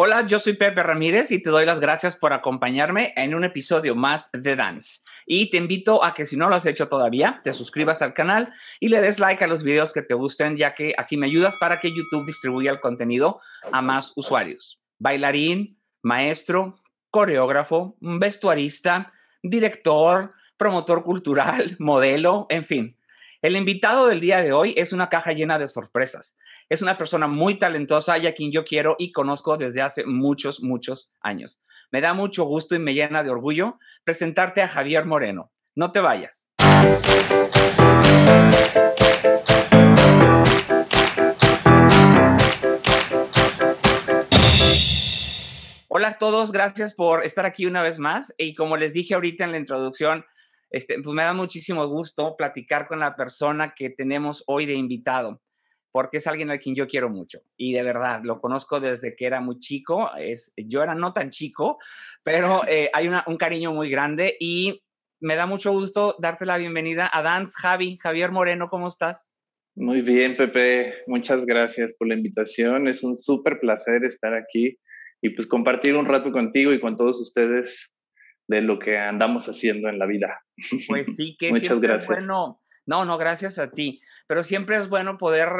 Hola, yo soy Pepe Ramírez y te doy las gracias por acompañarme en un episodio más de Dance. Y te invito a que si no lo has hecho todavía, te suscribas al canal y le des like a los videos que te gusten, ya que así me ayudas para que YouTube distribuya el contenido a más usuarios. Bailarín, maestro, coreógrafo, vestuarista, director, promotor cultural, modelo, en fin. El invitado del día de hoy es una caja llena de sorpresas. Es una persona muy talentosa y a quien yo quiero y conozco desde hace muchos, muchos años. Me da mucho gusto y me llena de orgullo presentarte a Javier Moreno. No te vayas. Hola a todos, gracias por estar aquí una vez más. Y como les dije ahorita en la introducción, este, pues me da muchísimo gusto platicar con la persona que tenemos hoy de invitado, porque es alguien a quien yo quiero mucho y de verdad lo conozco desde que era muy chico. Es, yo era no tan chico, pero eh, hay un cariño muy grande y me da mucho gusto darte la bienvenida a Dance Javi. Javier Moreno, ¿cómo estás? Muy bien, Pepe. Muchas gracias por la invitación. Es un súper placer estar aquí y pues compartir un rato contigo y con todos ustedes de lo que andamos haciendo en la vida. Pues sí, que Muchas gracias. bueno. No, no, gracias a ti. Pero siempre es bueno poder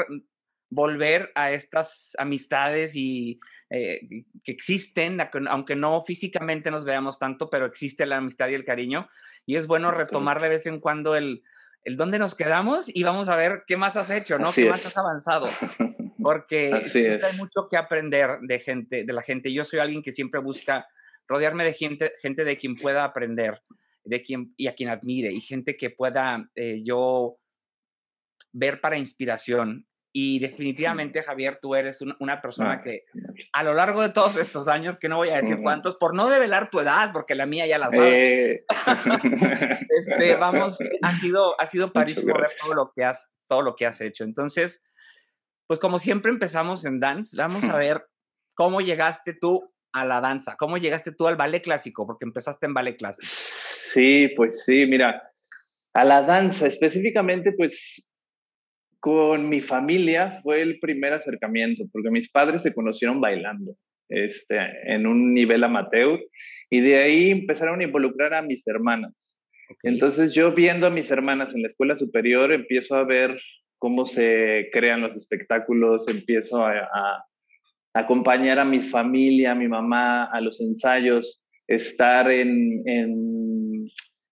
volver a estas amistades y eh, que existen, aunque no físicamente nos veamos tanto, pero existe la amistad y el cariño. Y es bueno retomar de vez en cuando el, el dónde nos quedamos y vamos a ver qué más has hecho, ¿no? ¿Qué más has avanzado? Porque hay mucho que aprender de gente, de la gente. Yo soy alguien que siempre busca rodearme de gente, gente de quien pueda aprender de quien, y a quien admire y gente que pueda eh, yo ver para inspiración. Y definitivamente, Javier, tú eres una persona que a lo largo de todos estos años, que no voy a decir cuántos, por no develar tu edad, porque la mía ya la sabe, eh. este, vamos, ha sido, ha sido parísimo ver todo lo, que has, todo lo que has hecho. Entonces, pues como siempre empezamos en Dance, vamos a ver cómo llegaste tú a la danza? ¿Cómo llegaste tú al ballet clásico? Porque empezaste en ballet clásico. Sí, pues sí, mira, a la danza específicamente, pues con mi familia fue el primer acercamiento, porque mis padres se conocieron bailando este, en un nivel amateur y de ahí empezaron a involucrar a mis hermanas. Entonces yo viendo a mis hermanas en la escuela superior empiezo a ver cómo se crean los espectáculos, empiezo a acompañar a mi familia, a mi mamá, a los ensayos, estar en,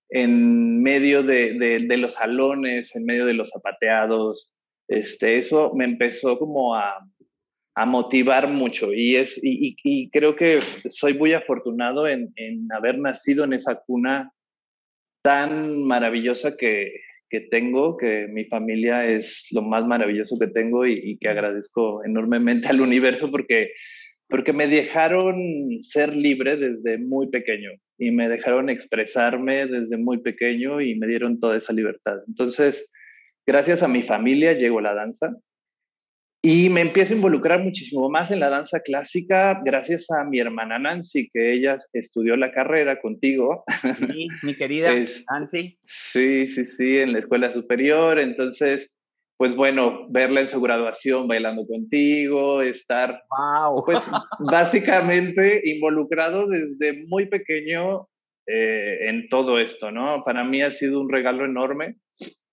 en, medio de, los salones, en medio de los zapateados. Este, eso me empezó como a, motivar mucho y, es, y, creo que soy muy afortunado en, en haber nacido en esa cuna tan maravillosa que, que tengo, que mi familia es lo más maravilloso que tengo y, que agradezco enormemente al universo porque, porque me dejaron ser libre desde muy pequeño y me dejaron expresarme desde muy pequeño y me dieron toda esa libertad. Entonces, gracias a mi familia llegó la danza y me empiezo a involucrar muchísimo más en la danza clásica gracias a mi hermana Nancy, que ella estudió la carrera contigo. Sí, mi querida Nancy. Sí, sí, sí, en la escuela superior. Entonces, pues bueno, verla en su graduación bailando contigo, estar, wow. pues básicamente involucrado desde muy pequeño eh, en todo esto, ¿no? Para mí ha sido un regalo enorme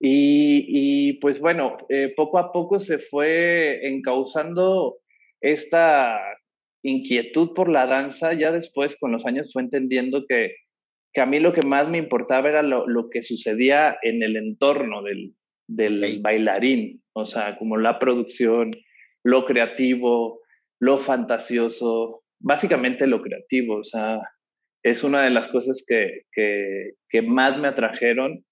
y, pues bueno, eh, poco a poco se fue encauzando esta inquietud por la danza, ya después con los años fue entendiendo que, que a mí lo que más me importaba era lo, lo que sucedía en el entorno del, del bailarín, o sea, como la producción, lo creativo, lo fantasioso, básicamente lo creativo, o sea, es una de las cosas que, que, que más me atrajeron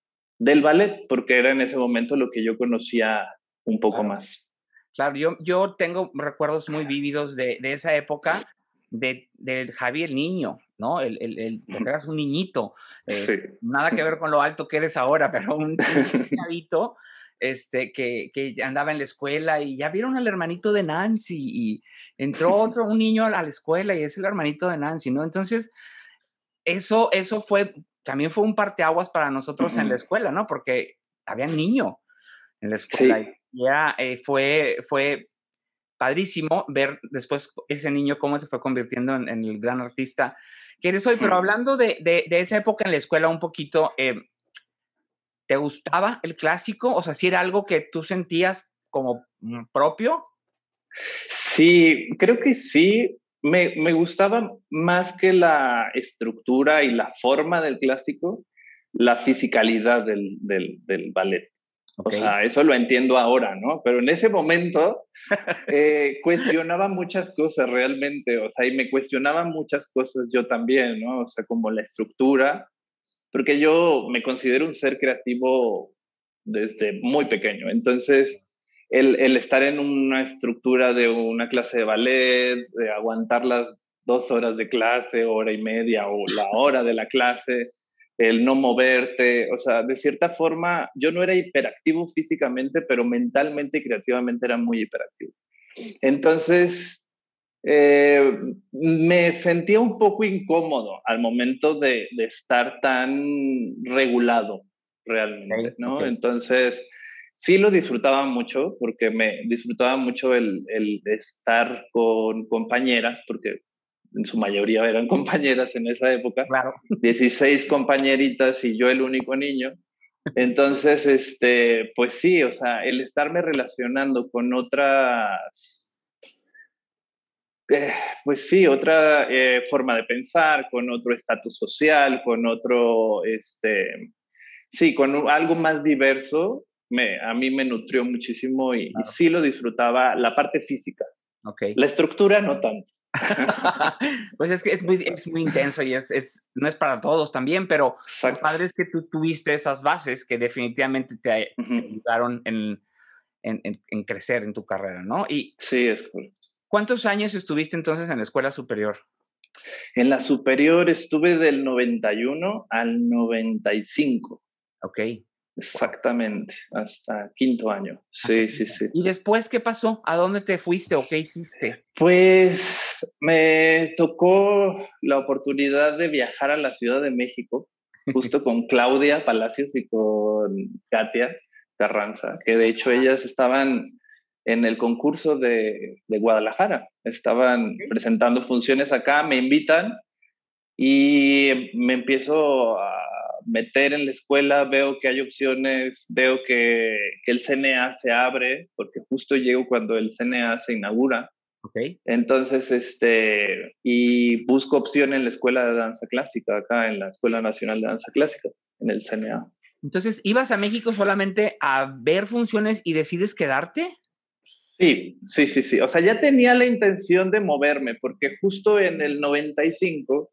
del ballet, porque era en ese momento lo que yo conocía un poco más. Claro, yo, yo tengo recuerdos muy vívidos de, de esa época de, de Javi el niño, ¿no? El, el, el eras un niñito, eh, nada que ver con lo alto que eres ahora, pero un, niñito este, que, que, andaba en la escuela y ya vieron al hermanito de Nancy y entró otro, un niño a la escuela y es el hermanito de Nancy, ¿no? Entonces, eso, eso fue también fue un parteaguas para nosotros en la escuela, ¿no? Porque había niño en la escuela. Y ya eh, fue, fue padrísimo ver después ese niño cómo se fue convirtiendo en, el gran artista que eres hoy. Pero hablando de, de, esa época en la escuela un poquito, eh, ¿te gustaba el clásico? O sea, si era algo que tú sentías como mm, propio. Sí, creo que sí. Me, me gustaba más que la estructura y la forma del clásico, la fisicalidad del, del, del ballet. O sea, eso lo entiendo ahora, ¿no? Pero en ese momento eh, cuestionaba muchas cosas realmente, o sea, y me cuestionaba muchas cosas yo también, ¿no? O sea, como la estructura, porque yo me considero un ser creativo desde muy pequeño. Entonces, el, el estar en una estructura de una clase de ballet, de aguantar las dos horas de clase, hora y media o la hora de la clase, el no moverte, o sea, de cierta forma, yo no era hiperactivo físicamente, pero mentalmente y creativamente era muy hiperactivo. Entonces, eh, me sentía un poco incómodo al momento de, estar tan regulado realmente, ¿no? Entonces, sí lo disfrutaba mucho porque me disfrutaba mucho el, el estar con compañeras, porque en su mayoría eran compañeras en esa época, claro. 16 compañeritas y yo el único niño. Entonces, este, pues sí, o sea, el estarme relacionando con otras, eh, pues sí, otra eh, forma de pensar, con otro estatus social, con otro, este, sí, con algo más diverso, me, a mí me nutrió muchísimo y, sí lo disfrutaba, la parte física. Okay. La estructura no tanto. pues es que es muy, es muy intenso y es, es, no es para todos también, pero lo padre es que tú tuviste esas bases que definitivamente te, ayudaron en, en, en, crecer en tu carrera, ¿no? Y sí, es correcto. ¿Cuántos años estuviste entonces en la escuela superior? En la superior estuve del 91 al 95. Ok. Exactamente, hasta quinto año. Sí, sí, sí. ¿Y después qué pasó? ¿A dónde te fuiste o qué hiciste? Pues me tocó la oportunidad de viajar a la Ciudad de México, justo con Claudia Palacios y con Katia Carranza, que de hecho ellas estaban en el concurso de, de Guadalajara, estaban presentando funciones acá, me invitan y me empiezo a meter en la escuela, veo que hay opciones, veo que, que, el CNA se abre, porque justo llego cuando el CNA se inaugura. Okay. Entonces, este, y busco opción en la Escuela de Danza Clásica, acá en la Escuela Nacional de Danza Clásica, en el CNA. Entonces, ¿ibas a México solamente a ver funciones y decides quedarte? Sí, sí, sí, sí. O sea, ya tenía la intención de moverme, porque justo en el 95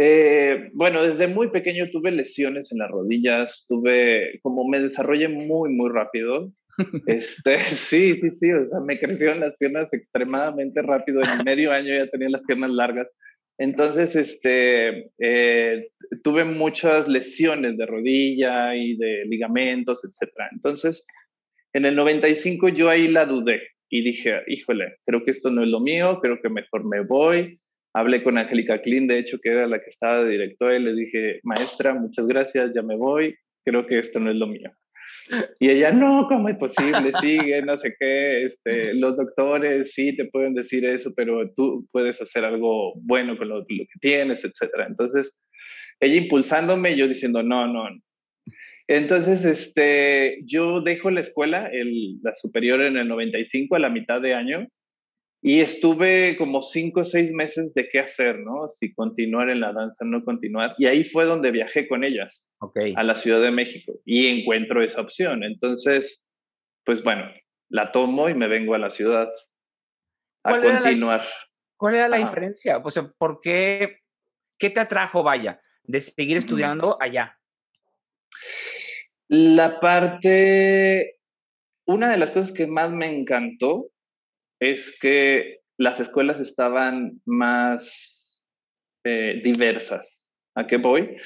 eh, bueno, desde muy pequeño tuve lesiones en las rodillas, tuve, como me desarrollé muy, muy rápido. Este, sí, sí, sí, o sea, me crecieron las piernas extremadamente rápido, en medio año ya tenía las piernas largas. Entonces, este, eh, tuve muchas lesiones de rodilla y de ligamentos, etc. Entonces, en el 95 yo ahí la dudé y dije, híjole, creo que esto no es lo mío, creo que mejor me voy hablé con Angélica Klein, de hecho, que era la que estaba de directora, y le dije, maestra, muchas gracias, ya me voy, creo que esto no es lo mío. Y ella, no, ¿cómo es posible? Sigue, no sé qué, este, los doctores sí te pueden decir eso, pero tú puedes hacer algo bueno con lo, que tienes, etc. Entonces, ella impulsándome, yo diciendo, no, no. Entonces, este, yo dejo la escuela, el, la superior en el 95, a la mitad de año, y estuve como cinco o seis meses de qué hacer, ¿no? Si continuar en la danza, no continuar. Y ahí fue donde viajé con ellas a la Ciudad de México y encuentro esa opción. Entonces, pues bueno, la tomo y me vengo a la ciudad a continuar. ¿Cuál era la diferencia? O sea, ¿por qué, qué te atrajo, vaya, de seguir estudiando allá? La parte, una de las cosas que más me encantó es que las escuelas estaban más eh, diversas. ¿A qué voy?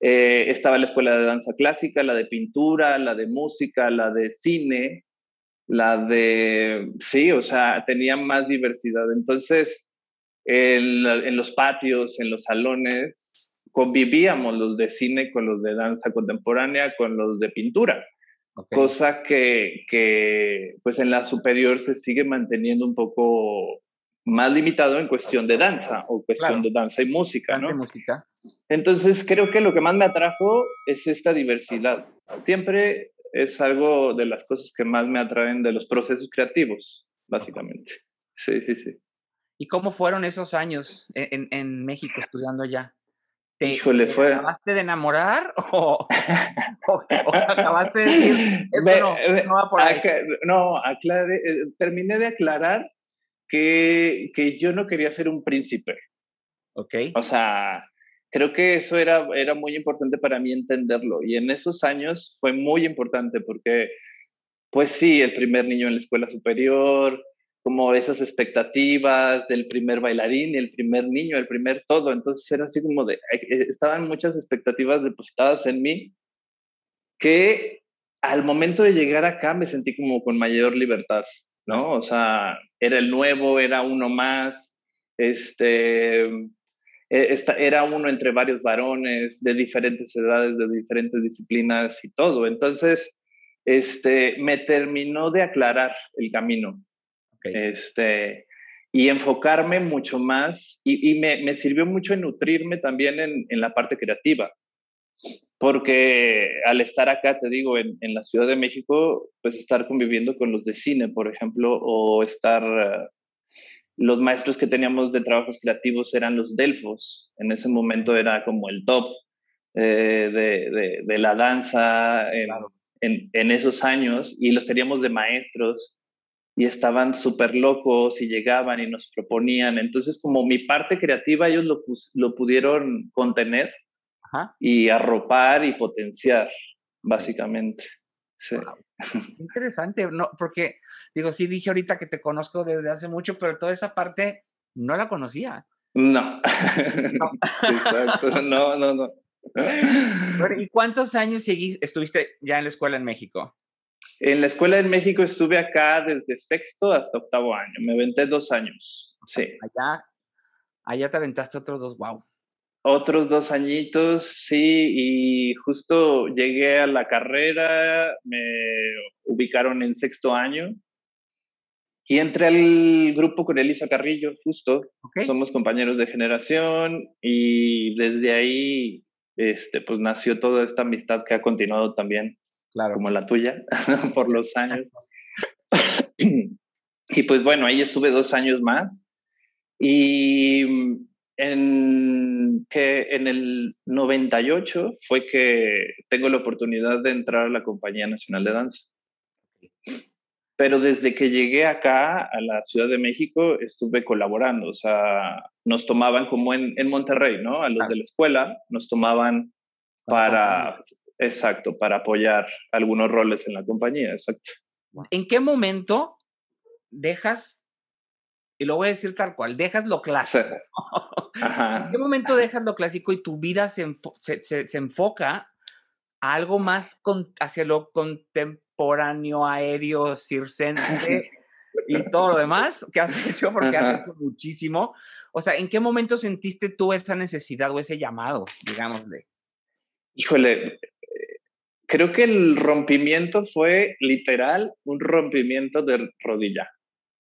Eh, estaba la escuela de danza clásica, la de pintura, la de música, la de cine, la de... Sí, o sea, tenía más diversidad. Entonces, en, en los patios, en los salones, convivíamos los de cine con los de danza contemporánea, con los de pintura. Cosa que, que, pues en la superior se sigue manteniendo un poco más limitado en cuestión de danza o cuestión de danza y música, danza Y música. Entonces creo que lo que más me atrajo es esta diversidad. Siempre es algo de las cosas que más me atraen de los procesos creativos, básicamente. Sí, sí, sí. ¿Y cómo fueron esos años en, en México estudiando allá? ¿Te, Híjole, fue. acabaste de enamorar o, o, acabaste de decir, no, no va por ahí? no, aclaré, eh, terminé de aclarar que, que yo no quería ser un príncipe. Ok. O sea, creo que eso era, era muy importante para mí entenderlo. Y en esos años fue muy importante porque, pues sí, el primer niño en la escuela superior, como esas expectativas del primer bailarín, el primer niño, el primer todo. Entonces era así como de, eh, estaban muchas expectativas depositadas en mí que al momento de llegar acá me sentí como con mayor libertad, ¿no? O sea, era el nuevo, era uno más, este, e, era uno entre varios varones de diferentes edades, de diferentes disciplinas y todo. Entonces, este, me terminó de aclarar el camino. Este, y enfocarme mucho más y, me, sirvió mucho en nutrirme también en, la parte creativa. Porque al estar acá, te digo, en, la Ciudad de México, pues estar conviviendo con los de cine, por ejemplo, o estar... Eh, los maestros que teníamos de trabajos creativos eran los Delfos. En ese momento era como el top eh, de, la danza en, en, esos años y los teníamos de maestros y estaban súper locos y llegaban y nos proponían. Entonces, como mi parte creativa, ellos lo, lo pudieron contener y arropar y potenciar, básicamente. Sí. Interesante, no, porque digo, sí dije ahorita que te conozco desde hace mucho, pero toda esa parte no la conocía. No. no. no, no, no. ¿Y cuántos años seguís, estuviste ya en la escuela en México? En la escuela en México estuve acá desde sexto hasta octavo año. Me aventé dos años. Sí. Allá, allá te aventaste otros dos, wow. Otros dos añitos, sí, y justo llegué a la carrera, me ubicaron en sexto año y entré al grupo con Elisa Carrillo, justo. Somos compañeros de generación y desde ahí, este, pues nació toda esta amistad que ha continuado también como la tuya, por los años. y pues bueno, ahí estuve dos años más. Y en, que en el 98 fue que tengo la oportunidad de entrar a la Compañía Nacional de Danza. Pero desde que llegué acá a la Ciudad de México estuve colaborando, o sea, nos tomaban como en, en Monterrey, ¿no? A los de la escuela nos tomaban para Exacto, para apoyar algunos roles en la compañía, exacto. ¿En qué momento dejas, y lo voy a decir tal cual, dejas lo clásico? ¿En qué momento dejas lo clásico y tu vida se, se, enfoca a algo más hacia lo contemporáneo, aéreo, circense y todo lo demás que has hecho, porque has hecho muchísimo? O sea, ¿en qué momento sentiste tú esa necesidad o ese llamado, digámosle? Híjole, creo que el rompimiento fue literal un rompimiento de rodilla,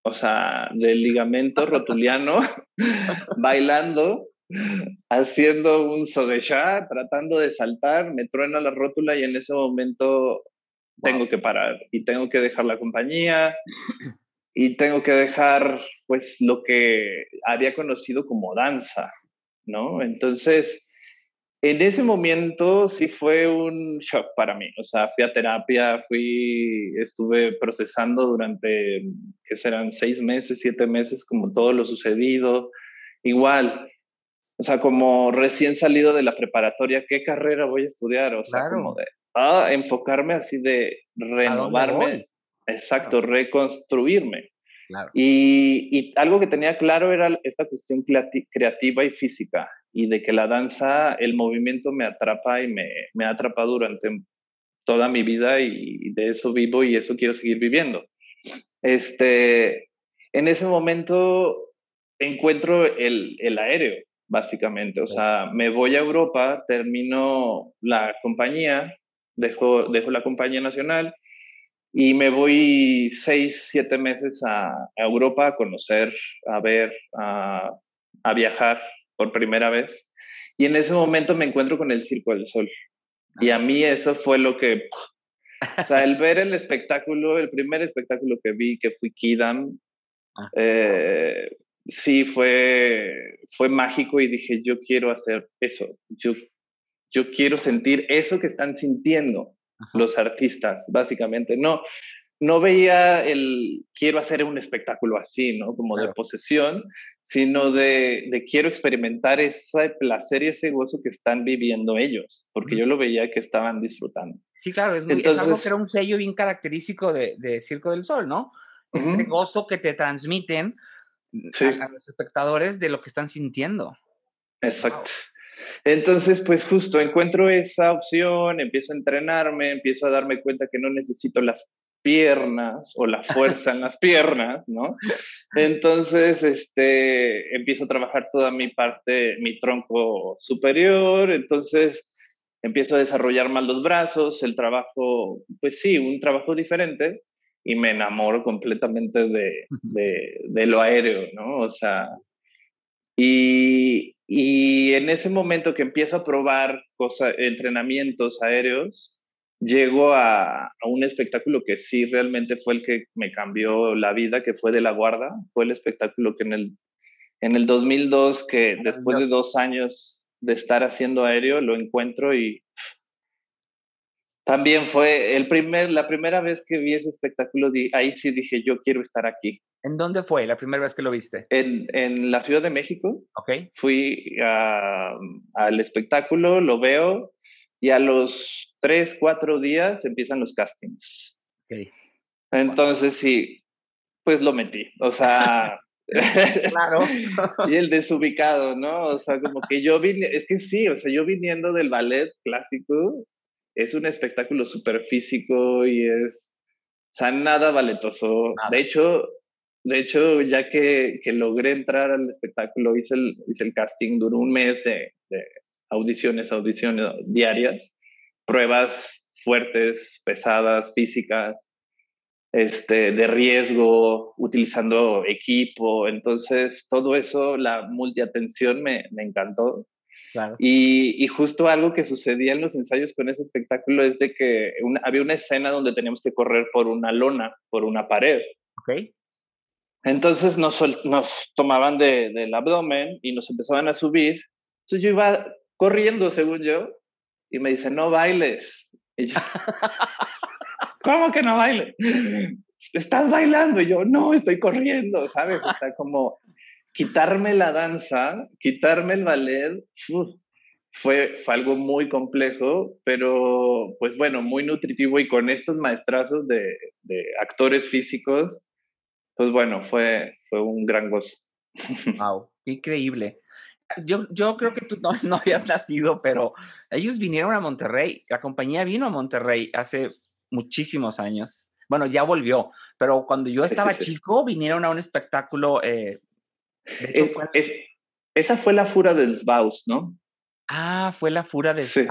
o sea, del ligamento rotuliano, bailando, haciendo un sodesha, tratando de saltar, me truena la rótula y en ese momento tengo que parar y tengo que dejar la compañía y tengo que dejar pues lo que había conocido como danza, ¿no? Entonces, en ese momento sí fue un shock para mí. O sea, fui a terapia, fui, estuve procesando durante, que serán seis meses, siete meses, como todo lo sucedido. Igual, o sea, como recién salido de la preparatoria, ¿qué carrera voy a estudiar? O sea, como de ah, enfocarme así de renovarme. Exacto, reconstruirme. Y, y, algo que tenía claro era esta cuestión creativa y física y de que la danza, el movimiento me atrapa y me, me ha atrapado durante toda mi vida y de eso vivo y eso quiero seguir viviendo. Este, en ese momento encuentro el, el aéreo, básicamente. O sea, me voy a Europa, termino la compañía, dejo, dejo la compañía nacional y me voy seis, siete meses a, Europa a conocer, a ver, a, a, viajar por primera vez. Y en ese momento me encuentro con el Circo del Sol. Y a mí eso fue lo que... O sea, el ver el espectáculo, el primer espectáculo que vi, que fui Kidam, ah. eh, sí fue, fue mágico y dije, yo quiero hacer eso, yo, yo quiero sentir eso que están sintiendo los artistas, básicamente. No, no veía el quiero hacer un espectáculo así, ¿no? Como de posesión, sino de, de, quiero experimentar ese placer y ese gozo que están viviendo ellos, porque yo lo veía que estaban disfrutando. Sí, claro, es, algo que era un sello bien característico de, de Circo del Sol, ¿no? Ese gozo que te transmiten a, los espectadores de lo que están sintiendo. Exacto. Entonces, pues justo encuentro esa opción, empiezo a entrenarme, empiezo a darme cuenta que no necesito las piernas o la fuerza en las piernas, ¿no? Entonces, este, empiezo a trabajar toda mi parte, mi tronco superior, entonces empiezo a desarrollar más los brazos, el trabajo, pues sí, un trabajo diferente, y me enamoro completamente de, de, lo aéreo, ¿no? O sea, y, y, en ese momento que empiezo a probar cosas, entrenamientos aéreos, llego a, a, un espectáculo que sí realmente fue el que me cambió la vida, que fue de la guarda. Fue el espectáculo que en el, en el 2002, que después de dos años de estar haciendo aéreo, lo encuentro y también fue el primer, la primera vez que vi ese espectáculo, ahí sí dije, yo quiero estar aquí. ¿En dónde fue la primera vez que lo viste? En, en la Ciudad de México. Ok. Fui al espectáculo, lo veo, y a los tres, cuatro días empiezan los castings. Entonces sí, pues lo metí. O sea... claro. y el desubicado, ¿no? O sea, como que yo vine, es que sí, o sea, yo viniendo del ballet clásico, es un espectáculo súper físico y es, o sea, nada valetoso. De hecho, de hecho, ya que, que, logré entrar al espectáculo, hice el, hice el casting, duró un mes de, de audiciones, audiciones diarias, pruebas fuertes, pesadas, físicas, este, de riesgo, utilizando equipo. Entonces, todo eso, la multiatención me, me encantó. Y, justo algo que sucedía en los ensayos con ese espectáculo es de que había una escena donde teníamos que correr por una lona, por una pared. Ok. Entonces nos, nos tomaban del abdomen y nos empezaban a subir. Entonces yo iba corriendo, según yo, y me dice, no bailes. Y yo, ¿cómo que no bailes? Estás bailando. Y yo, no, estoy corriendo, ¿sabes? O sea, como quitarme la danza, quitarme el ballet, fue, fue algo muy complejo, pero pues bueno, muy nutritivo y con estos maestrazos de, de actores físicos, pues bueno, fue, fue un gran gozo. Wow, increíble. Yo, yo creo que tú no, no, habías nacido, pero ellos vinieron a Monterrey. La compañía vino a Monterrey hace muchísimos años. Bueno, ya volvió, pero cuando yo estaba chico, vinieron a un espectáculo eh, esa fue la fura del Sbaus, ¿no? Ah, fue la fura del sí.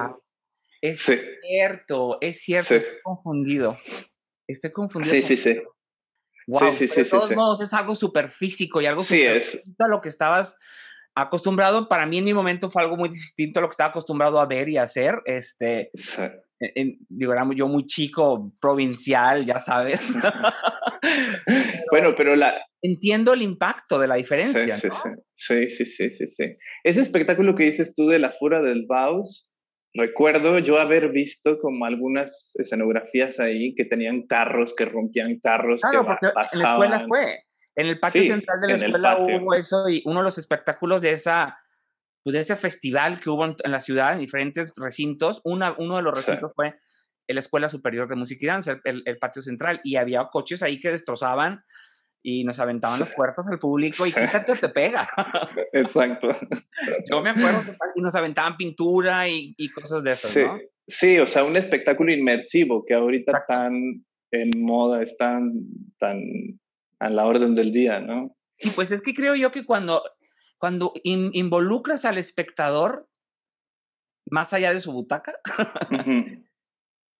Es cierto, es cierto, estoy confundido. Estoy confundido. Sí, sí, sí. Wow, sí, sí, de todos modos es algo súper físico y algo sí, es. a lo que estabas acostumbrado. Para mí en mi momento fue algo muy distinto a lo que estaba acostumbrado a ver y hacer. Este, digo, era yo muy chico, provincial, ya sabes. bueno, pero la... Entiendo el impacto de la diferencia. Sí, sí, sí, sí, sí, sí, Ese espectáculo que dices tú de la fura del Baus, recuerdo yo haber visto como algunas escenografías ahí que tenían carros, que rompían carros. Claro, porque en la escuela fue. En el patio central de la escuela hubo eso y uno de los espectáculos de esa pues, de ese festival que hubo en, la ciudad, en diferentes recintos, una, uno de los recintos fue la Escuela Superior de Música y Danza, el, patio central, y había coches ahí que destrozaban y nos aventaban las puertas al público y quítate te pega. Exacto. Yo me acuerdo que nos aventaban pintura y, cosas de eso, sí. ¿no? Sí, o sea, un espectáculo inmersivo que ahorita están en moda, están tan a la orden del día, ¿no? Sí, pues es que creo yo que cuando cuando involucras al espectador más allá de su butaca,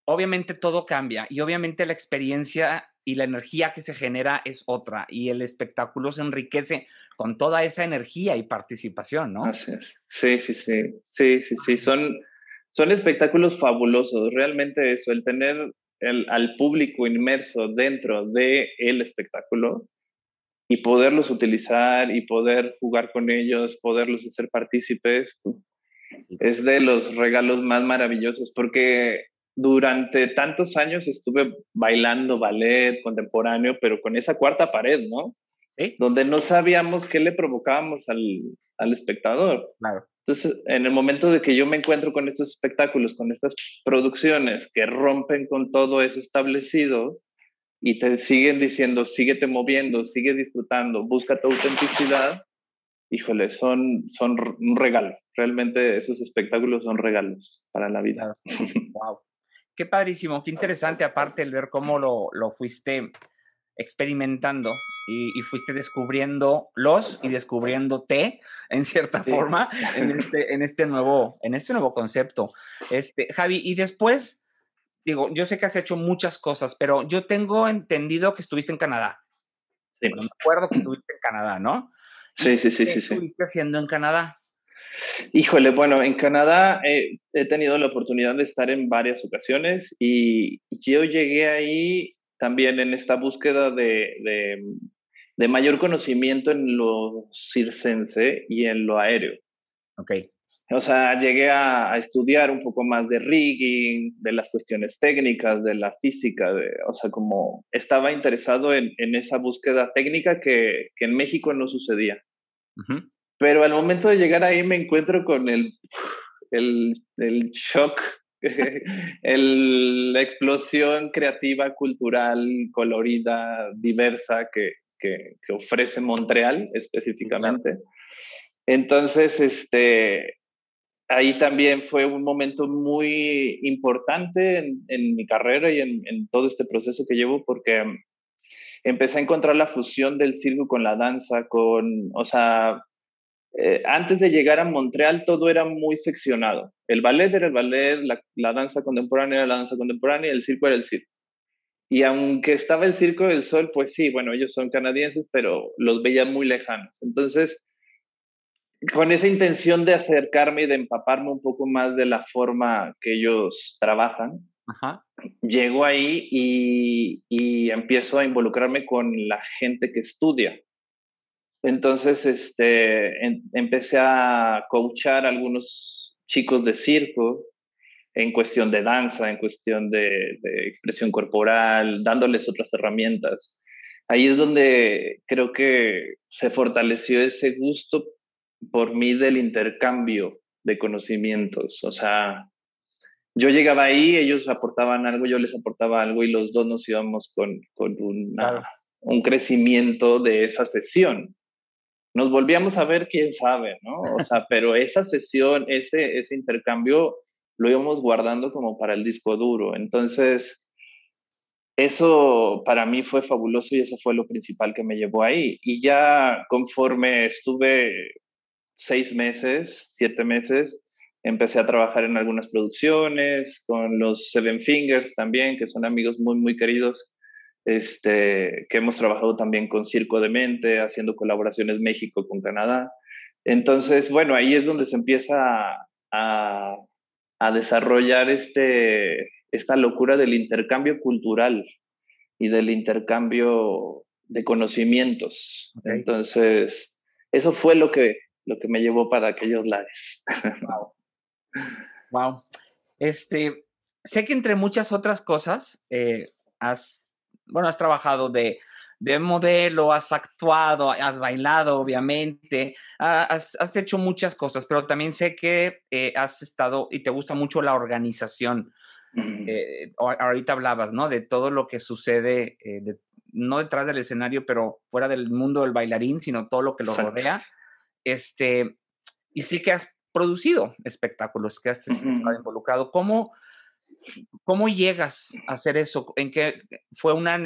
obviamente todo cambia y obviamente la experiencia y la energía que se genera es otra y el espectáculo se enriquece con toda esa energía y participación, ¿no? Así es. Sí, sí, sí, sí, sí, sí, son, son espectáculos fabulosos, realmente eso, el tener el, al público inmerso dentro del el espectáculo y poderlos utilizar y poder jugar con ellos, poderlos hacer partícipes, es de los regalos más maravillosos porque durante tantos años estuve bailando ballet contemporáneo, pero con esa cuarta pared, ¿no? ¿Sí? Donde no sabíamos qué le provocábamos al, al espectador. Claro. Entonces, en el momento de que yo me encuentro con estos espectáculos, con estas producciones que rompen con todo eso establecido y te siguen diciendo, síguete moviendo, sigue disfrutando, busca tu autenticidad, híjole, son, son un regalo. Realmente esos espectáculos son regalos para la vida. Wow. Qué padrísimo, qué interesante aparte el ver cómo lo, lo fuiste experimentando y, fuiste descubriendo los y descubriéndote en cierta forma en este, en este, nuevo, en este nuevo concepto. Este, Javi, y después, digo, yo sé que has hecho muchas cosas, pero yo tengo entendido que estuviste en Canadá. Sí. me acuerdo que estuviste en Canadá, ¿no? Sí, sí, sí, sí. ¿Qué estuviste haciendo en Canadá? Híjole, bueno, en Canadá eh, he tenido la oportunidad de estar en varias ocasiones y yo llegué ahí también en esta búsqueda de, de, mayor conocimiento en lo circense y en lo aéreo. Ok. O sea, llegué a, estudiar un poco más de rigging, de las cuestiones técnicas, de la física, de, o sea, como estaba interesado en, en esa búsqueda técnica que, que, en México no sucedía. Pero al momento de llegar ahí me encuentro con el, el, el shock, el, la explosión creativa, cultural, colorida, diversa que, que, que ofrece Montreal específicamente. Entonces, este, ahí también fue un momento muy importante en, en mi carrera y en, en, todo este proceso que llevo porque empecé a encontrar la fusión del circo con la danza, con, o sea, eh, antes de llegar a Montreal todo era muy seccionado. El ballet era el ballet, la, danza contemporánea era la danza contemporánea y el circo era el circo. Y aunque estaba el Circo del Sol, pues sí, bueno, ellos son canadienses, pero los veía muy lejanos. Entonces, con esa intención de acercarme y de empaparme un poco más de la forma que ellos trabajan, llego ahí y, y empiezo a involucrarme con la gente que estudia entonces, este, empecé a coachar a algunos chicos de circo en cuestión de danza, en cuestión de, expresión corporal, dándoles otras herramientas. Ahí es donde creo que se fortaleció ese gusto por mí del intercambio de conocimientos. O sea, yo llegaba ahí, ellos aportaban algo, yo les aportaba algo y los dos nos íbamos con, con un crecimiento de esa sesión nos volvíamos a ver, quién sabe, ¿no? O sea, pero esa sesión, ese, ese intercambio lo íbamos guardando como para el disco duro. Entonces, eso para mí fue fabuloso y eso fue lo principal que me llevó ahí. Y ya conforme estuve seis meses, siete meses, empecé a trabajar en algunas producciones, con los Seven Fingers también, que son amigos muy, muy queridos este, que hemos trabajado también con Circo de Mente, haciendo colaboraciones México con Canadá. Entonces, bueno, ahí es donde se empieza a, a desarrollar este, esta locura del intercambio cultural y del intercambio de conocimientos. Entonces, eso fue lo que, lo que me llevó para aquellos lares. Wow. wow. Este, sé que entre muchas otras cosas, eh, has bueno, has trabajado de, de modelo, has actuado, has bailado, obviamente, has, has hecho muchas cosas, pero también sé que eh, has estado y te gusta mucho la organización. Eh, ahorita hablabas, ¿no? De todo lo que sucede, eh, no detrás del escenario, pero fuera del mundo del bailarín, sino todo lo que lo rodea. Este, y sí que has producido espectáculos, que has estado involucrado. ¿Cómo, ¿Cómo llegas a hacer eso? ¿En qué fue una,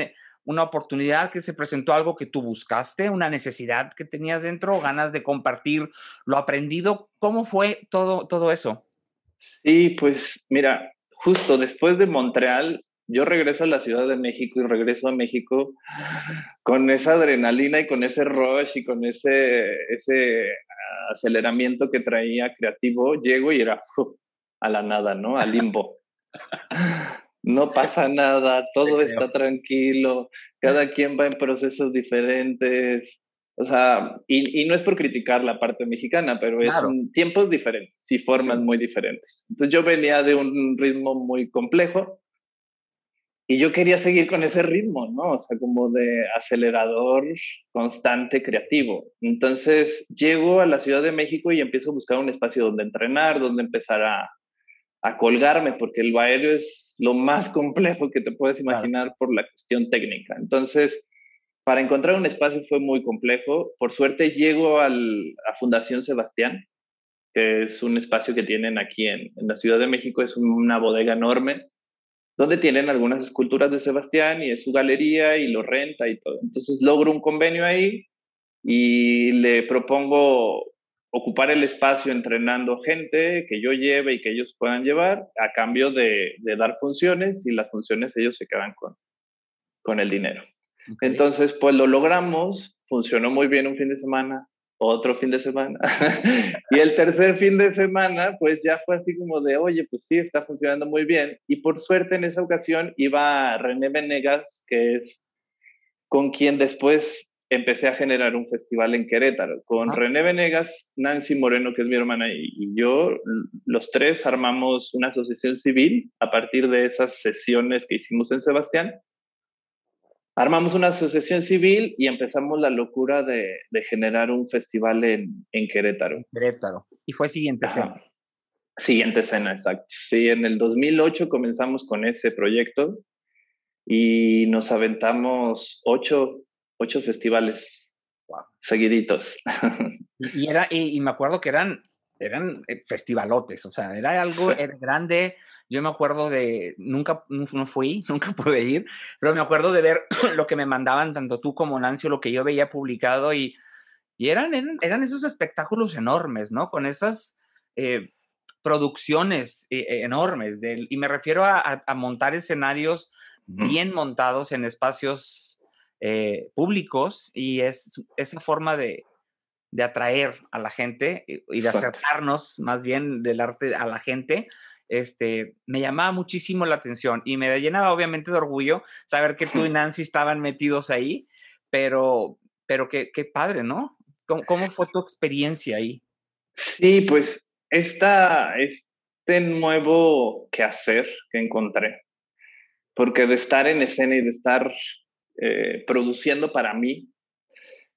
una oportunidad que se presentó, algo que tú buscaste, una necesidad que tenías dentro, ganas de compartir lo aprendido? ¿Cómo fue todo, todo eso? Sí, pues mira, justo después de Montreal, yo regreso a la Ciudad de México y regreso a México con esa adrenalina y con ese rush y con ese, ese aceleramiento que traía creativo. Llego y era a la nada, ¿no? Al limbo. No pasa nada, todo está tranquilo, cada quien va en procesos diferentes. O sea, y, no es por criticar la parte mexicana, pero es tiempos diferentes y formas muy diferentes. Entonces yo venía de un ritmo muy complejo y yo quería seguir con ese ritmo, ¿no? O sea, como de acelerador constante, creativo. Entonces llego a la Ciudad de México y empiezo a buscar un espacio donde entrenar, donde empezar a, a colgarme, porque el aéreo es lo más complejo que te puedes imaginar por la cuestión técnica. Entonces, para encontrar un espacio fue muy complejo. Por suerte llego al, a Fundación Sebastián, que es un espacio que tienen aquí en, en la Ciudad de México, es una bodega enorme donde tienen algunas esculturas de Sebastián y es su galería y lo renta y todo. Entonces logro un convenio ahí y le propongo ocupar el espacio entrenando gente que yo lleve y que ellos puedan llevar a cambio de, dar funciones y las funciones ellos se quedan con, con el dinero. Entonces, pues lo logramos, funcionó muy bien un fin de semana, otro fin de semana. y el tercer fin de semana, pues ya fue así como de, oye, pues sí, está funcionando muy bien. Y por suerte en esa ocasión iba René Venegas, que es con quien después empecé a generar un festival en Querétaro. Con René Venegas, Nancy Moreno, que es mi hermana, y, yo, los tres armamos una asociación civil a partir de esas sesiones que hicimos en Sebastián armamos una asociación civil y empezamos la locura de, generar un festival en, en, Querétaro. Querétaro. Y fue siguiente escena. Siguiente escena, exacto. Sí, en el 2008 comenzamos con ese proyecto y nos aventamos ocho, ocho festivales seguiditos. Y, era, y, me acuerdo que eran, eran eh, festivalotes, o sea, era algo grande, yo me acuerdo de, nunca no fui, nunca pude ir, pero me acuerdo de ver lo que me mandaban tanto tú como Nancio, lo que yo veía publicado y, y eran, eran esos espectáculos enormes, ¿no? Con esas eh, producciones eh, eh, enormes. y me refiero a, montar escenarios bien montados en espacios públicos y es esa forma de, de atraer a la gente y de acercarnos más bien del arte a la gente este, me llamaba muchísimo la atención y me llenaba obviamente de orgullo saber que tú y Nancy estaban metidos ahí, pero, pero qué, qué padre, ¿no? ¿Cómo, fue tu experiencia ahí? Sí, pues esta, este nuevo quehacer que encontré, porque de estar en escena y de estar eh, produciendo para mí,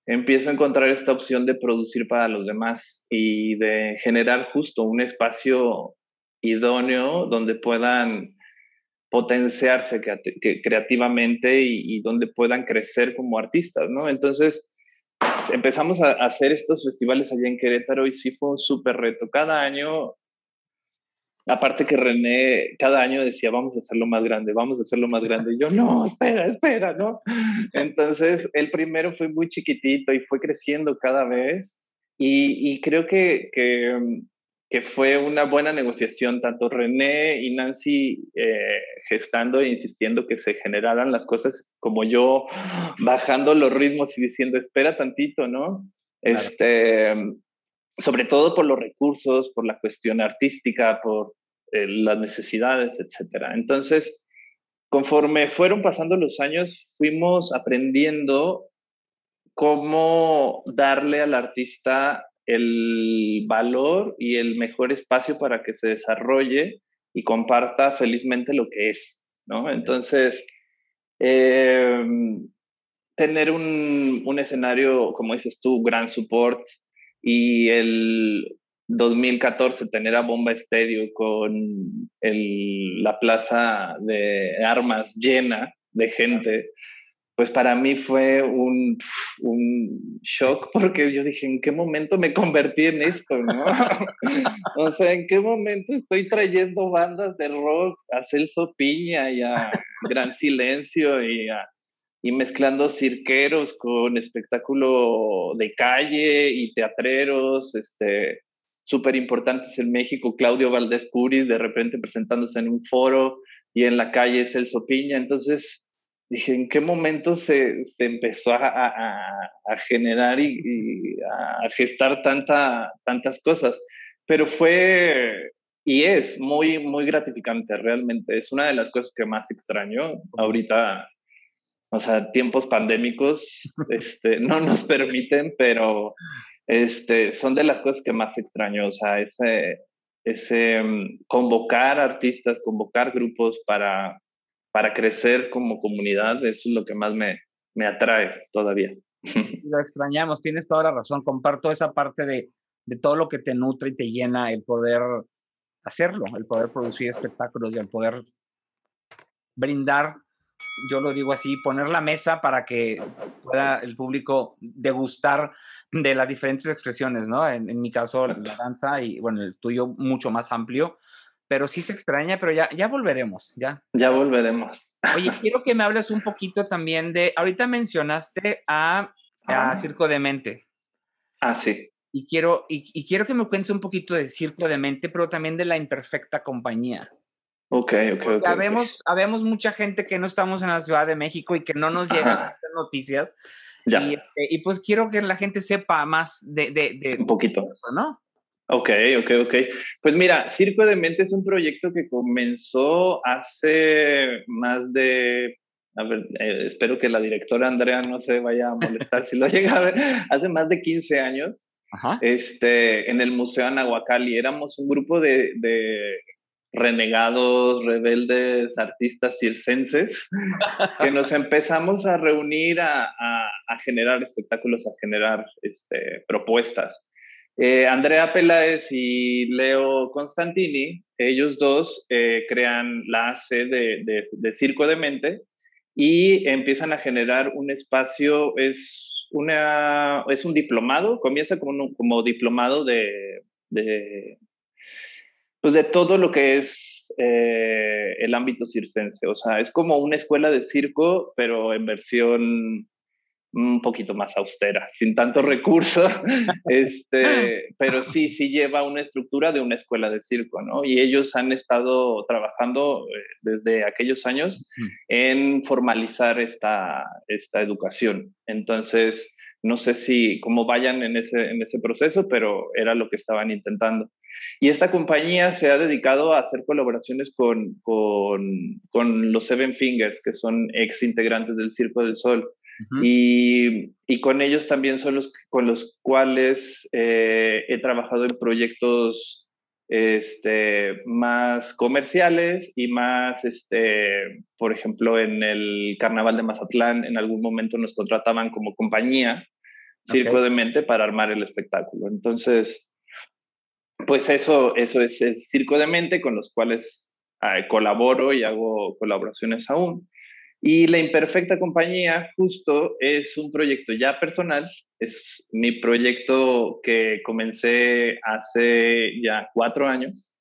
empiezo a encontrar esta opción de producir para los demás y de generar justo un espacio idóneo donde puedan potenciarse creativamente y, donde puedan crecer como artistas, ¿no? Entonces, empezamos a hacer estos festivales allá en Querétaro y sí fue un súper reto. Cada año, aparte que René cada año decía, vamos a hacerlo más grande, vamos a hacerlo más grande. Y yo, no, espera, espera, ¿no? Entonces, el primero fue muy chiquitito y fue creciendo cada vez. Y, creo que, que que fue una buena negociación, tanto René y Nancy eh, gestando e insistiendo que se generaran las cosas, como yo bajando los ritmos y diciendo, espera tantito, ¿no? Este, sobre todo por los recursos, por la cuestión artística, por eh, las necesidades, etc. Entonces, conforme fueron pasando los años, fuimos aprendiendo cómo darle al artista el valor y el mejor espacio para que se desarrolle y comparta felizmente lo que es, ¿no? Entonces, em, tener un, un, escenario, como dices tú, gran support y el 2014 tener a Bomba Estéreo con el, la plaza de armas llena de gente, pues para mí fue un, un, shock porque yo dije, ¿en qué momento me convertí en esto? ¿no? o sea, ¿en qué momento estoy trayendo bandas de rock a Celso Piña y a Gran Silencio y, y mezclando cirqueros con espectáculo de calle y teatreros? Este, súper importantes en México, Claudio Valdés Curis, de repente presentándose en un foro y en la calle Celso Piña. Entonces dije, ¿en qué momento se, empezó a, generar y, a gestar tanta, tantas cosas? Pero fue y es muy, muy gratificante realmente. Es una de las cosas que más extraño ahorita. O sea, tiempos pandémicos este, no nos permiten, pero este, son de las cosas que más extraño, o sea, ese, ese mm, convocar artistas, convocar grupos para, para crecer como comunidad, eso es lo que más me, me atrae todavía. Lo extrañamos, tienes toda la razón, comparto esa parte de, de todo lo que te nutre y te llena el poder hacerlo, el poder producir espectáculos y el poder brindar yo lo digo así, poner la mesa para que pueda el público degustar de las diferentes expresiones, ¿no? En, mi caso, la danza y, bueno, el tuyo mucho más amplio, pero sí se extraña, pero ya, ya volveremos, ya. Ya volveremos. Oye, quiero que me hables un poquito también de, ahorita mencionaste a, a ah. Circo de Mente. Ah, sí. Y quiero, y, y quiero que me cuentes un poquito de Circo de Mente, pero también de la imperfecta compañía. Ok, ok, ok. Habemos, mucha gente que no estamos en la Ciudad de México y que no nos llegan las noticias. Y, este, y, pues quiero que la gente sepa más de, de, un poquito eso, ¿no? Ok, ok, ok. Pues mira, Circo de Mente es un proyecto que comenzó hace más de, a ver, eh, espero que la directora Andrea no se vaya a molestar si lo llega a ver, hace más de 15 años. Este, en el Museo Anahuacalli éramos un grupo de, de renegados, rebeldes, artistas circenses, que nos empezamos a reunir a, generar espectáculos, a generar este, propuestas. Eh, Andrea Peláez y Leo Constantini, ellos dos eh, crean la AC de, Circo de Mente y empiezan a generar un espacio, es, una, es un diplomado, comienza como, como diplomado de, pues de todo lo que es eh, el ámbito circense. O sea, es como una escuela de circo, pero en versión un poquito más austera, sin tanto recurso, este, pero sí, sí lleva una estructura de una escuela de circo, ¿no? Y ellos han estado trabajando eh, desde aquellos años en formalizar esta, esta educación. Entonces, no sé si cómo vayan en ese, en ese proceso, pero era lo que estaban intentando. Y esta compañía se ha dedicado a hacer colaboraciones con, con, los Seven Fingers, que son ex integrantes del Circo del Sol. y, y, con ellos también son los con los cuales eh, he trabajado en proyectos este, más comerciales y más, este, por ejemplo, en el Carnaval de Mazatlán, en algún momento nos contrataban como compañía Circo de Mente para armar el espectáculo. Entonces, pues eso, eso es el Circo de Mente con los cuales ah, colaboro y hago colaboraciones aún. Y La Imperfecta Compañía justo es un proyecto ya personal, es mi proyecto que comencé hace ya cuatro años.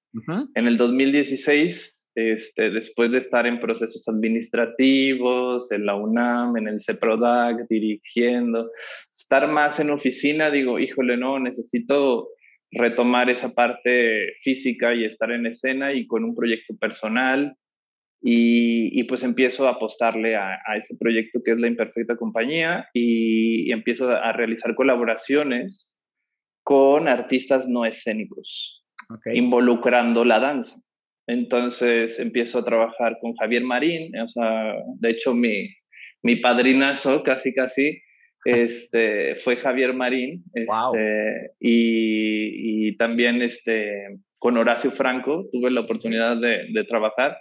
En el 2016, este, después de estar en procesos administrativos, en la UNAM, en el CEPRODAC, dirigiendo, estar más en oficina, digo, híjole, no, necesito retomar esa parte física y estar en escena y con un proyecto personal. Y, pues empiezo a apostarle a, ese proyecto que es La Imperfecta Compañía y, empiezo a, realizar colaboraciones con artistas no escénicos, involucrando la danza. Entonces empiezo a trabajar con Javier Marín, o sea, de hecho mi, mi padrinazo casi casi este, fue Javier Marín. Este, y, también este, con Horacio Franco tuve la oportunidad de, trabajar.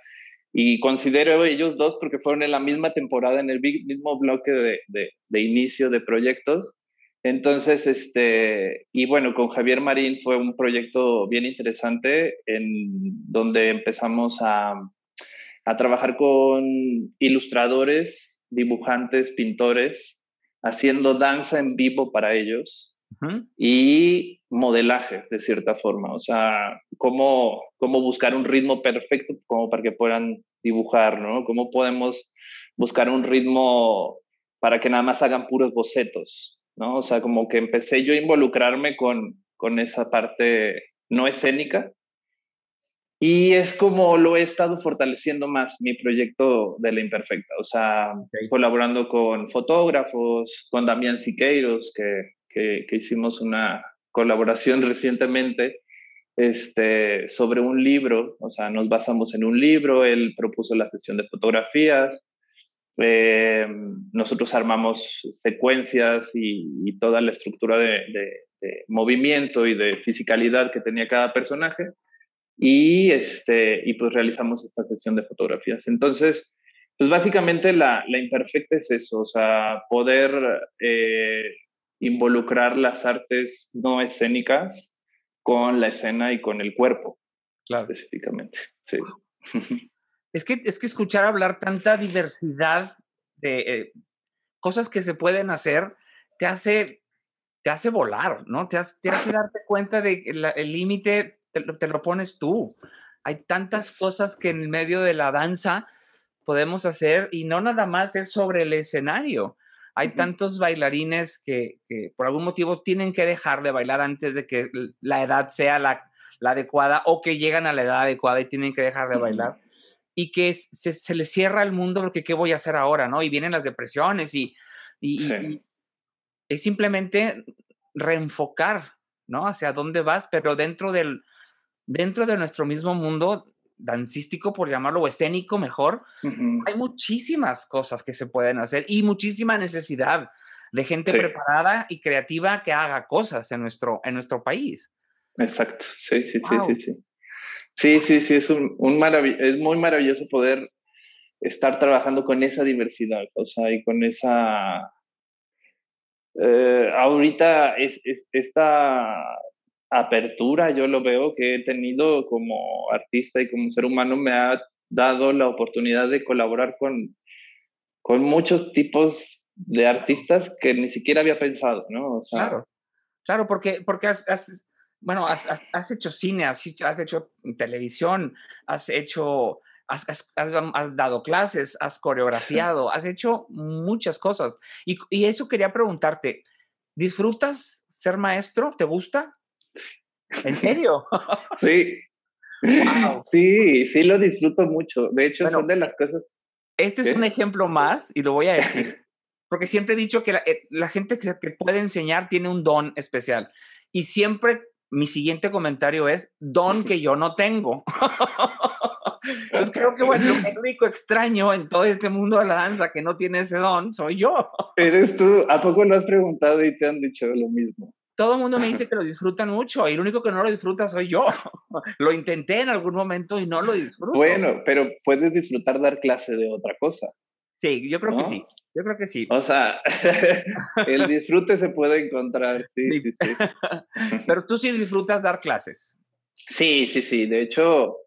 Y considero ellos dos porque fueron en la misma temporada, en el mismo bloque de, de, inicio de proyectos. Entonces, este, y bueno, con Javier Marín fue un proyecto bien interesante en donde empezamos a, a trabajar con ilustradores, dibujantes, pintores, haciendo danza en vivo para ellos y modelaje, de cierta forma. O sea, cómo, cómo buscar un ritmo perfecto como para que puedan dibujar, ¿no? Cómo podemos buscar un ritmo para que nada más hagan puros bocetos, ¿no? O sea, como que empecé yo a involucrarme con, con esa parte no escénica. Y es como lo he estado fortaleciendo más mi proyecto de La Imperfecta, o sea, colaborando con fotógrafos, con Damián Siqueiros, que, que, que, hicimos una colaboración recientemente este, sobre un libro, o sea, nos basamos en un libro, él propuso la sesión de fotografías, eh, nosotros armamos secuencias y, toda la estructura de, movimiento y de fisicalidad que tenía cada personaje y, este, y pues realizamos esta sesión de fotografías. Entonces, pues básicamente la, imperfecta es eso, o sea, poder eh, involucrar las artes no escénicas con la escena y con el cuerpo, específicamente. Sí. Es que, es que escuchar hablar tanta diversidad de eh, cosas que se pueden hacer te hace, te hace volar, ¿no? Te hace, te hace darte cuenta de que el límite te, lo pones tú. Hay tantas cosas que en medio de la danza podemos hacer y no nada más es sobre el escenario. Hay tantos bailarines que, que, por algún motivo tienen que dejar de bailar antes de que la edad sea la, la adecuada o que llegan a la edad adecuada y tienen que dejar de bailar y que se, se le cierra el mundo porque qué voy a hacer ahora, ¿no? Y vienen las depresiones y, y, es simplemente reenfocar, ¿no? Hacia dónde vas, pero dentro del, dentro de nuestro mismo mundo dancístico, por llamarlo, o escénico mejor, hay muchísimas cosas que se pueden hacer y muchísima necesidad de gente preparada y creativa que haga cosas en nuestro, en nuestro país. Exacto, sí, sí, sí, sí, sí. Sí, sí, sí, es, un, un es muy maravilloso poder estar trabajando con esa diversidad, o sea, y con esa... Eh, ahorita es, esta apertura, yo lo veo que he tenido como artista y como ser humano, me ha dado la oportunidad de colaborar con, con muchos tipos de artistas que ni siquiera había pensado, ¿no? O sea, claro, claro, porque, porque has, bueno, has, hecho cine, has, has, hecho televisión, has hecho, has, dado clases, has coreografiado, has hecho muchas cosas. Y, y, eso quería preguntarte, ¿disfrutas ser maestro? ¿Te gusta? ¿En serio? sí. Sí, sí lo disfruto mucho. De hecho, son de las cosas. Este es un ejemplo más y lo voy a decir. Porque siempre he dicho que la, eh, la gente que, que puede enseñar tiene un don especial. Y siempre mi siguiente comentario es don que yo no tengo. Entonces creo que, bueno, el único extraño en todo este mundo de la danza que no tiene ese don soy yo. Eres tú. ¿A poco lo has preguntado y te han dicho lo mismo? Todo el mundo me dice que lo disfrutan mucho y el único que no lo disfruta soy yo. Lo intenté en algún momento y no lo disfruto. Bueno, pero puedes disfrutar dar clase de otra cosa. Sí, yo creo que sí. Yo creo que sí. O sea, el disfrute se puede encontrar, sí, sí, sí, Pero tú sí disfrutas dar clases. Sí, sí, sí. De hecho,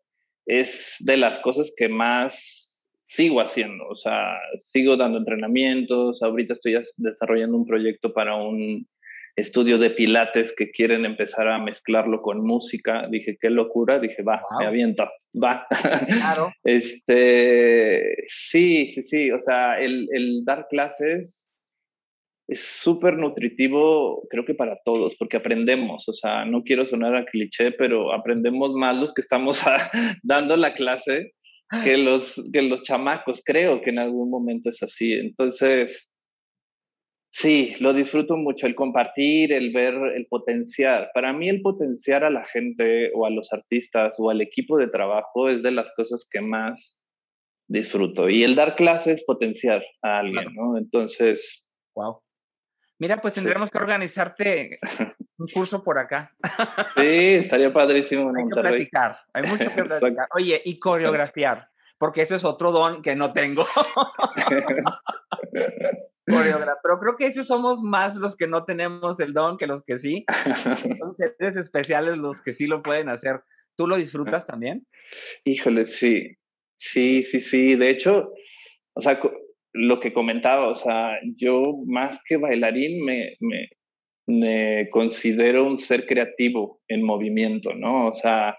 es de las cosas que más sigo haciendo. O sea, sigo dando entrenamientos. Ahorita estoy desarrollando un proyecto para un estudio de pilates que quieren empezar a mezclarlo con música. Dije, qué locura. Dije, va, me aviento, va. Claro. este, sí, sí, sí. O sea, el, el dar clases es súper nutritivo, creo que para todos, porque aprendemos. O sea, no quiero sonar a cliché, pero aprendemos más los que estamos dando la clase que los, que los chamacos. Creo que en algún momento es así. Entonces, Sí, lo disfruto mucho, el compartir, el ver, el potenciar. Para mí el potenciar a la gente o a los artistas o al equipo de trabajo es de las cosas que más disfruto. Y el dar clases, potenciar a alguien, ¿no? Entonces... Wow. Mira, pues tendremos que organizarte un curso por acá. Sí, estaría padrísimo en Hay que platicar, hay mucho que platicar. Oye, y coreografiar, porque eso es otro don que no tengo. Pero creo que esos somos más los que no tenemos el don que los que sí. Son seres especiales los que sí lo pueden hacer. ¿Tú lo disfrutas también? Híjole, sí. Sí, sí, sí. De hecho, o sea, lo que comentaba, o sea, yo más que bailarín me, me, me considero un ser creativo en movimiento, ¿no? O sea,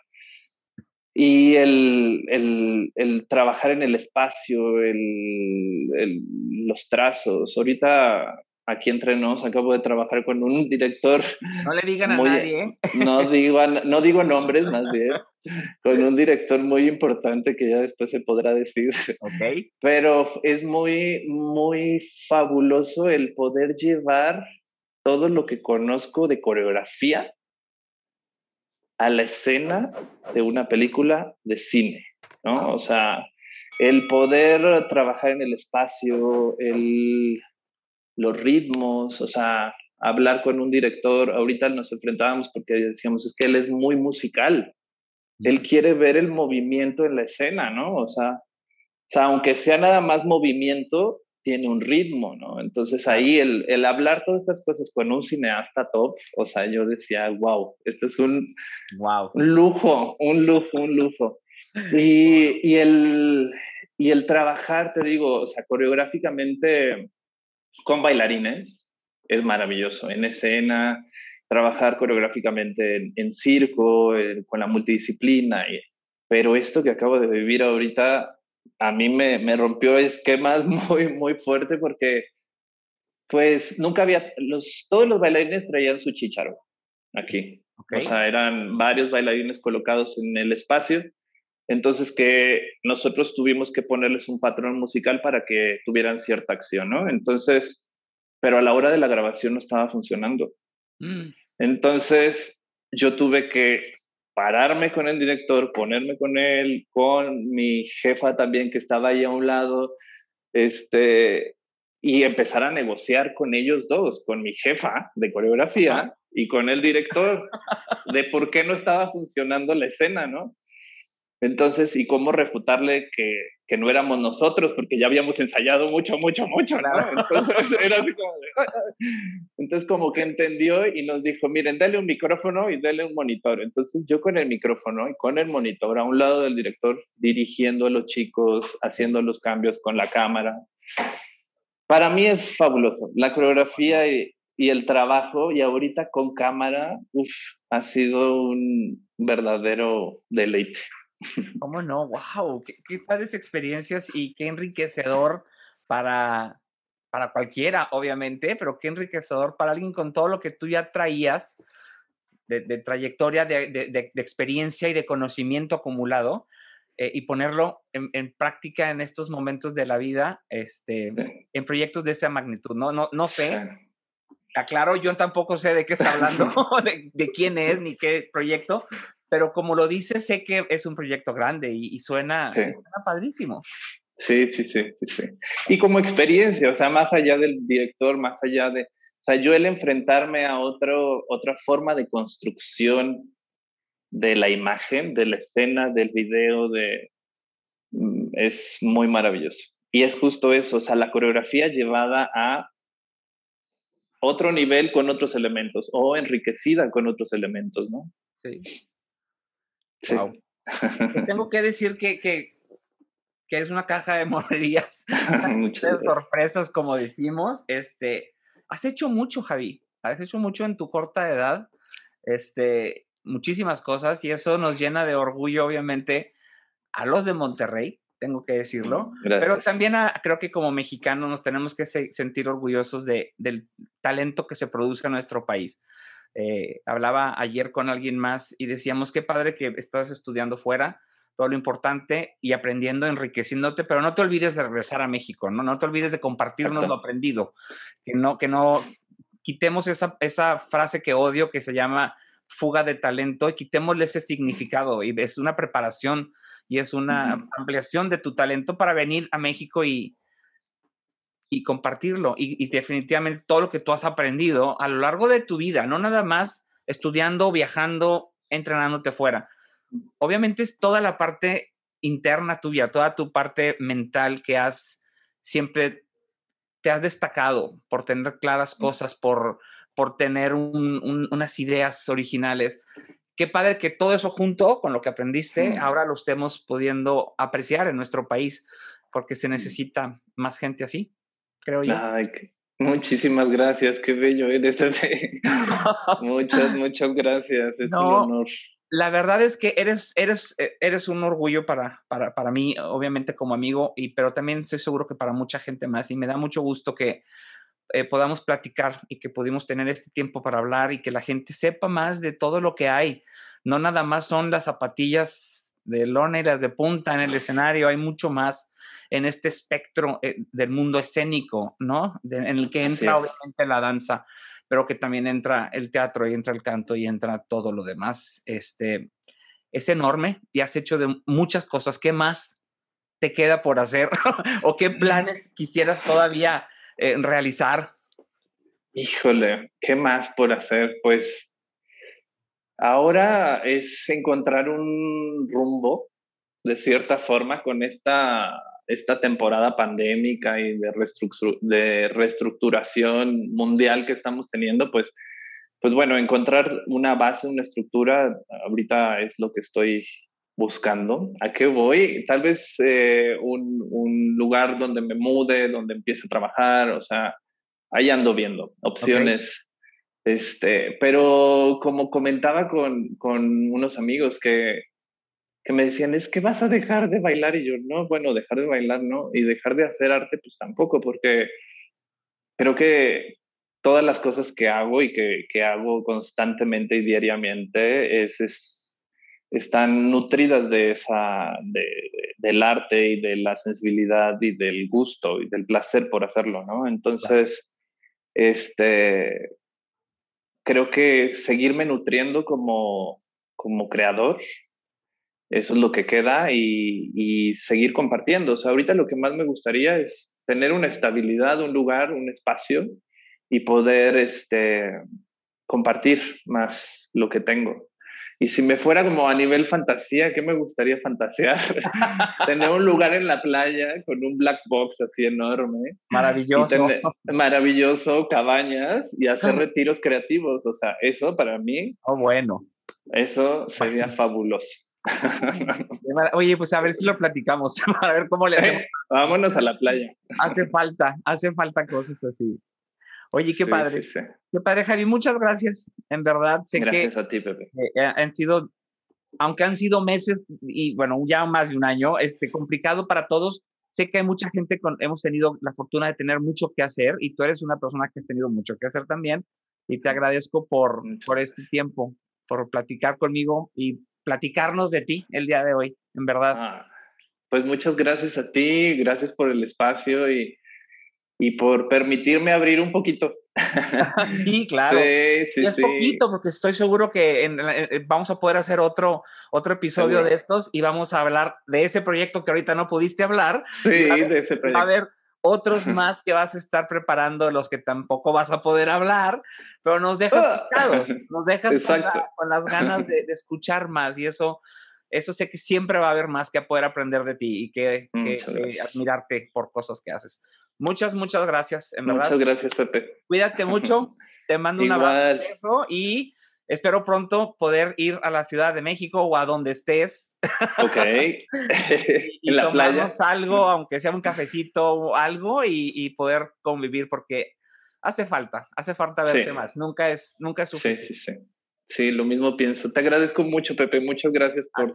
y el, el, el, trabajar en el espacio, el, los trazos. Ahorita aquí entre nos, acabo de trabajar con un director. No le digan a nadie. ¿eh? No, digo, no digo nombres, más bien. Con un director muy importante que ya después se podrá decir. Ok. Pero es muy, muy fabuloso el poder llevar todo lo que conozco de coreografía a la escena de una película de cine, ¿no? O sea, el poder trabajar en el espacio, el los ritmos, o sea, hablar con un director. Ahorita nos enfrentábamos porque decíamos, es que él es muy musical. Él quiere ver el movimiento en la escena, ¿no? O sea, o sea aunque sea nada más movimiento, tiene un ritmo, ¿no? Entonces ahí el, el, hablar todas estas cosas con un cineasta top, o sea, yo decía, wow, esto es un, wow. un lujo, un lujo, un lujo. Y, y, el, y el trabajar, te digo, o sea, coreográficamente con bailarines es maravilloso. En escena, trabajar coreográficamente en, circo, con la multidisciplina. pero esto que acabo de vivir ahorita, a mí me, me rompió esquemas muy, muy fuerte porque pues nunca había, los, todos los bailarines traían su chicharo aquí. O sea, eran varios bailarines colocados en el espacio. Entonces que nosotros tuvimos que ponerles un patrón musical para que tuvieran cierta acción, ¿no? Entonces, pero a la hora de la grabación no estaba funcionando. Mm. Entonces, yo tuve que pararme con el director, ponerme con él, con mi jefa también que estaba ahí a un lado, este, y empezar a negociar con ellos dos, con mi jefa de coreografía y con el director, de por qué no estaba funcionando la escena, ¿no? Entonces, ¿y cómo refutarle que, que, no éramos nosotros? Porque ya habíamos ensayado mucho, mucho, mucho, Entonces, era así como Entonces, como que entendió y nos dijo, miren, dale un micrófono y dale un monitor. Entonces, yo con el micrófono y con el monitor a un lado del director, dirigiendo a los chicos, haciendo los cambios con la cámara. Para mí es fabuloso. La coreografía y, y el trabajo, y ahorita con cámara, uf, ha sido un verdadero deleite. ¿Cómo no? ¡Wow! Qué, qué padres experiencias y qué enriquecedor para, para cualquiera, obviamente, pero qué enriquecedor para alguien con todo lo que tú ya traías de, trayectoria, de, de, experiencia y de conocimiento acumulado. Eh, y ponerlo en, en, práctica en estos momentos de la vida, este, en proyectos de esa magnitud. No, no, no sé, aclaro, yo tampoco sé de qué está hablando, de, quién es ni qué proyecto, pero como lo dices, sé que es un proyecto grande y, suena, padrísimo. Sí, sí, sí, sí, sí. Y como experiencia, o sea, más allá del director, más allá de, o sea, yo el enfrentarme a otro, otra forma de construcción de la imagen, de la escena, del video, de, mm, es muy maravilloso. Y es justo eso, o sea, la coreografía llevada a otro nivel con otros elementos o enriquecida con otros elementos, ¿no? Sí. Tengo que decir que, que, que, es una caja de monerías, de sorpresas, como decimos. Este, has hecho mucho, Javi. Has hecho mucho en tu corta edad. Este, muchísimas cosas y eso nos llena de orgullo, obviamente, a los de Monterrey, tengo que decirlo, pero también creo que como mexicanos nos tenemos que sentir orgullosos de, del talento que se produce en nuestro país. Eh, hablaba ayer con alguien más y decíamos, qué padre que estás estudiando fuera, todo lo importante y aprendiendo, enriqueciéndote, pero no te olvides de regresar a México, ¿no? No te olvides de compartirnos lo aprendido, que no, que no quitemos esa, esa frase que odio que se llama fuga de talento y quitémosle ese significado y es una preparación y es una ampliación de tu talento para venir a México y, y compartirlo. Y, definitivamente todo lo que tú has aprendido a lo largo de tu vida, no nada más estudiando, viajando, entrenándote fuera. Obviamente es toda la parte interna tuya, toda tu parte mental que has siempre te has destacado por tener claras cosas, por, por tener unas ideas originales. Qué padre que todo eso junto con lo que aprendiste, ahora lo estemos pudiendo apreciar en nuestro país, porque se necesita más gente así creo yo. muchísimas gracias, qué bello eres. muchas, muchas gracias, es un honor. La verdad es que eres, eres, e, eres un orgullo para, para, para mí, obviamente como amigo, y, pero también estoy seguro que para mucha gente más. Y me da mucho gusto que eh, podamos platicar y que pudimos tener este tiempo para hablar y que la gente sepa más de todo lo que hay. No nada más son las zapatillas de las de punta en el escenario, hay mucho más en este espectro eh, del mundo escénico, ¿no? en el que entra obviamente la danza, pero que también entra el teatro y entra el canto y entra todo lo demás. Este, es enorme y has hecho de muchas cosas. ¿Qué más te queda por hacer? ¿O qué planes quisieras todavía eh, realizar? Híjole, ¿qué más por hacer? Pues ahora es encontrar un rumbo de cierta forma con esta, esta temporada pandémica y de, de reestructuración mundial que estamos teniendo, pues, pues bueno, encontrar una base, una estructura, ahorita es lo que estoy buscando. ¿A qué voy? Tal vez eh, un, un, lugar donde me mude, donde empiece a trabajar, o sea, ahí ando viendo opciones. Este, pero como comentaba con, con unos amigos que, que me decían, es que vas a dejar de bailar y yo, no, bueno, dejar de bailar no, y dejar de hacer arte pues tampoco, porque creo que todas las cosas que hago y que, que hago constantemente y diariamente es, es, están nutridas de esa, de, del arte y de la sensibilidad y del gusto y del placer por hacerlo, ¿no? Entonces, este, creo que seguirme nutriendo como, como creador eso es lo que queda y, seguir compartiendo. O sea, ahorita lo que más me gustaría es tener una estabilidad, un lugar, un espacio y poder este, compartir más lo que tengo. Y si me fuera como a nivel fantasía, ¿qué me gustaría fantasear? tener un lugar en la playa con un black box así enorme. Maravilloso. maravilloso, cabañas y hacer retiros creativos. O sea, eso para mí. Oh, bueno. Eso sería fabuloso. Oye, pues a ver si lo platicamos, a ver cómo le hacemos. Vámonos a la playa. Hace falta, hace falta cosas así. Oye, qué padre. Qué padre, Javi. Muchas gracias. En verdad, sé gracias a ti, Pepe. han sido, aunque han sido meses y bueno, ya más de un año, este, complicado para todos. Sé que hay mucha gente con, hemos tenido la fortuna de tener mucho que hacer y tú eres una persona que has tenido mucho que hacer también. Y te agradezco por, por este tiempo, por platicar conmigo y platicarnos de ti el día de hoy, en verdad. Ah, pues muchas gracias a ti, gracias por el espacio y, y por permitirme abrir un poquito. sí, claro. Sí, sí, y es poquito, porque estoy seguro que vamos a poder hacer otro, otro episodio de estos y vamos a hablar de ese proyecto que ahorita no pudiste hablar. Sí, de ese proyecto. A ver otros más que vas a estar preparando, los que tampoco vas a poder hablar, pero nos dejas ah. picados, nos dejas con, las ganas de, escuchar más y eso, eso sé que siempre va a haber más que poder aprender de ti y que, admirarte por cosas que haces. Muchas, muchas gracias, en verdad. Muchas gracias, Pepe. Cuídate mucho, te mando un abrazo y Espero pronto poder ir a la Ciudad de México o a donde estés. Ok. y, tomarnos algo, aunque sea un cafecito o algo, y, poder convivir, porque hace falta, hace falta verte más. Nunca es, nunca es suficiente. Sí, sí, sí. Sí, lo mismo pienso. Te agradezco mucho, Pepe. Muchas gracias por,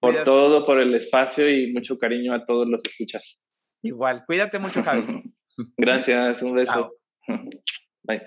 por todo, por el espacio y mucho cariño a todos los escuchas. Igual. Cuídate mucho, Javi. gracias. Un beso. Bye.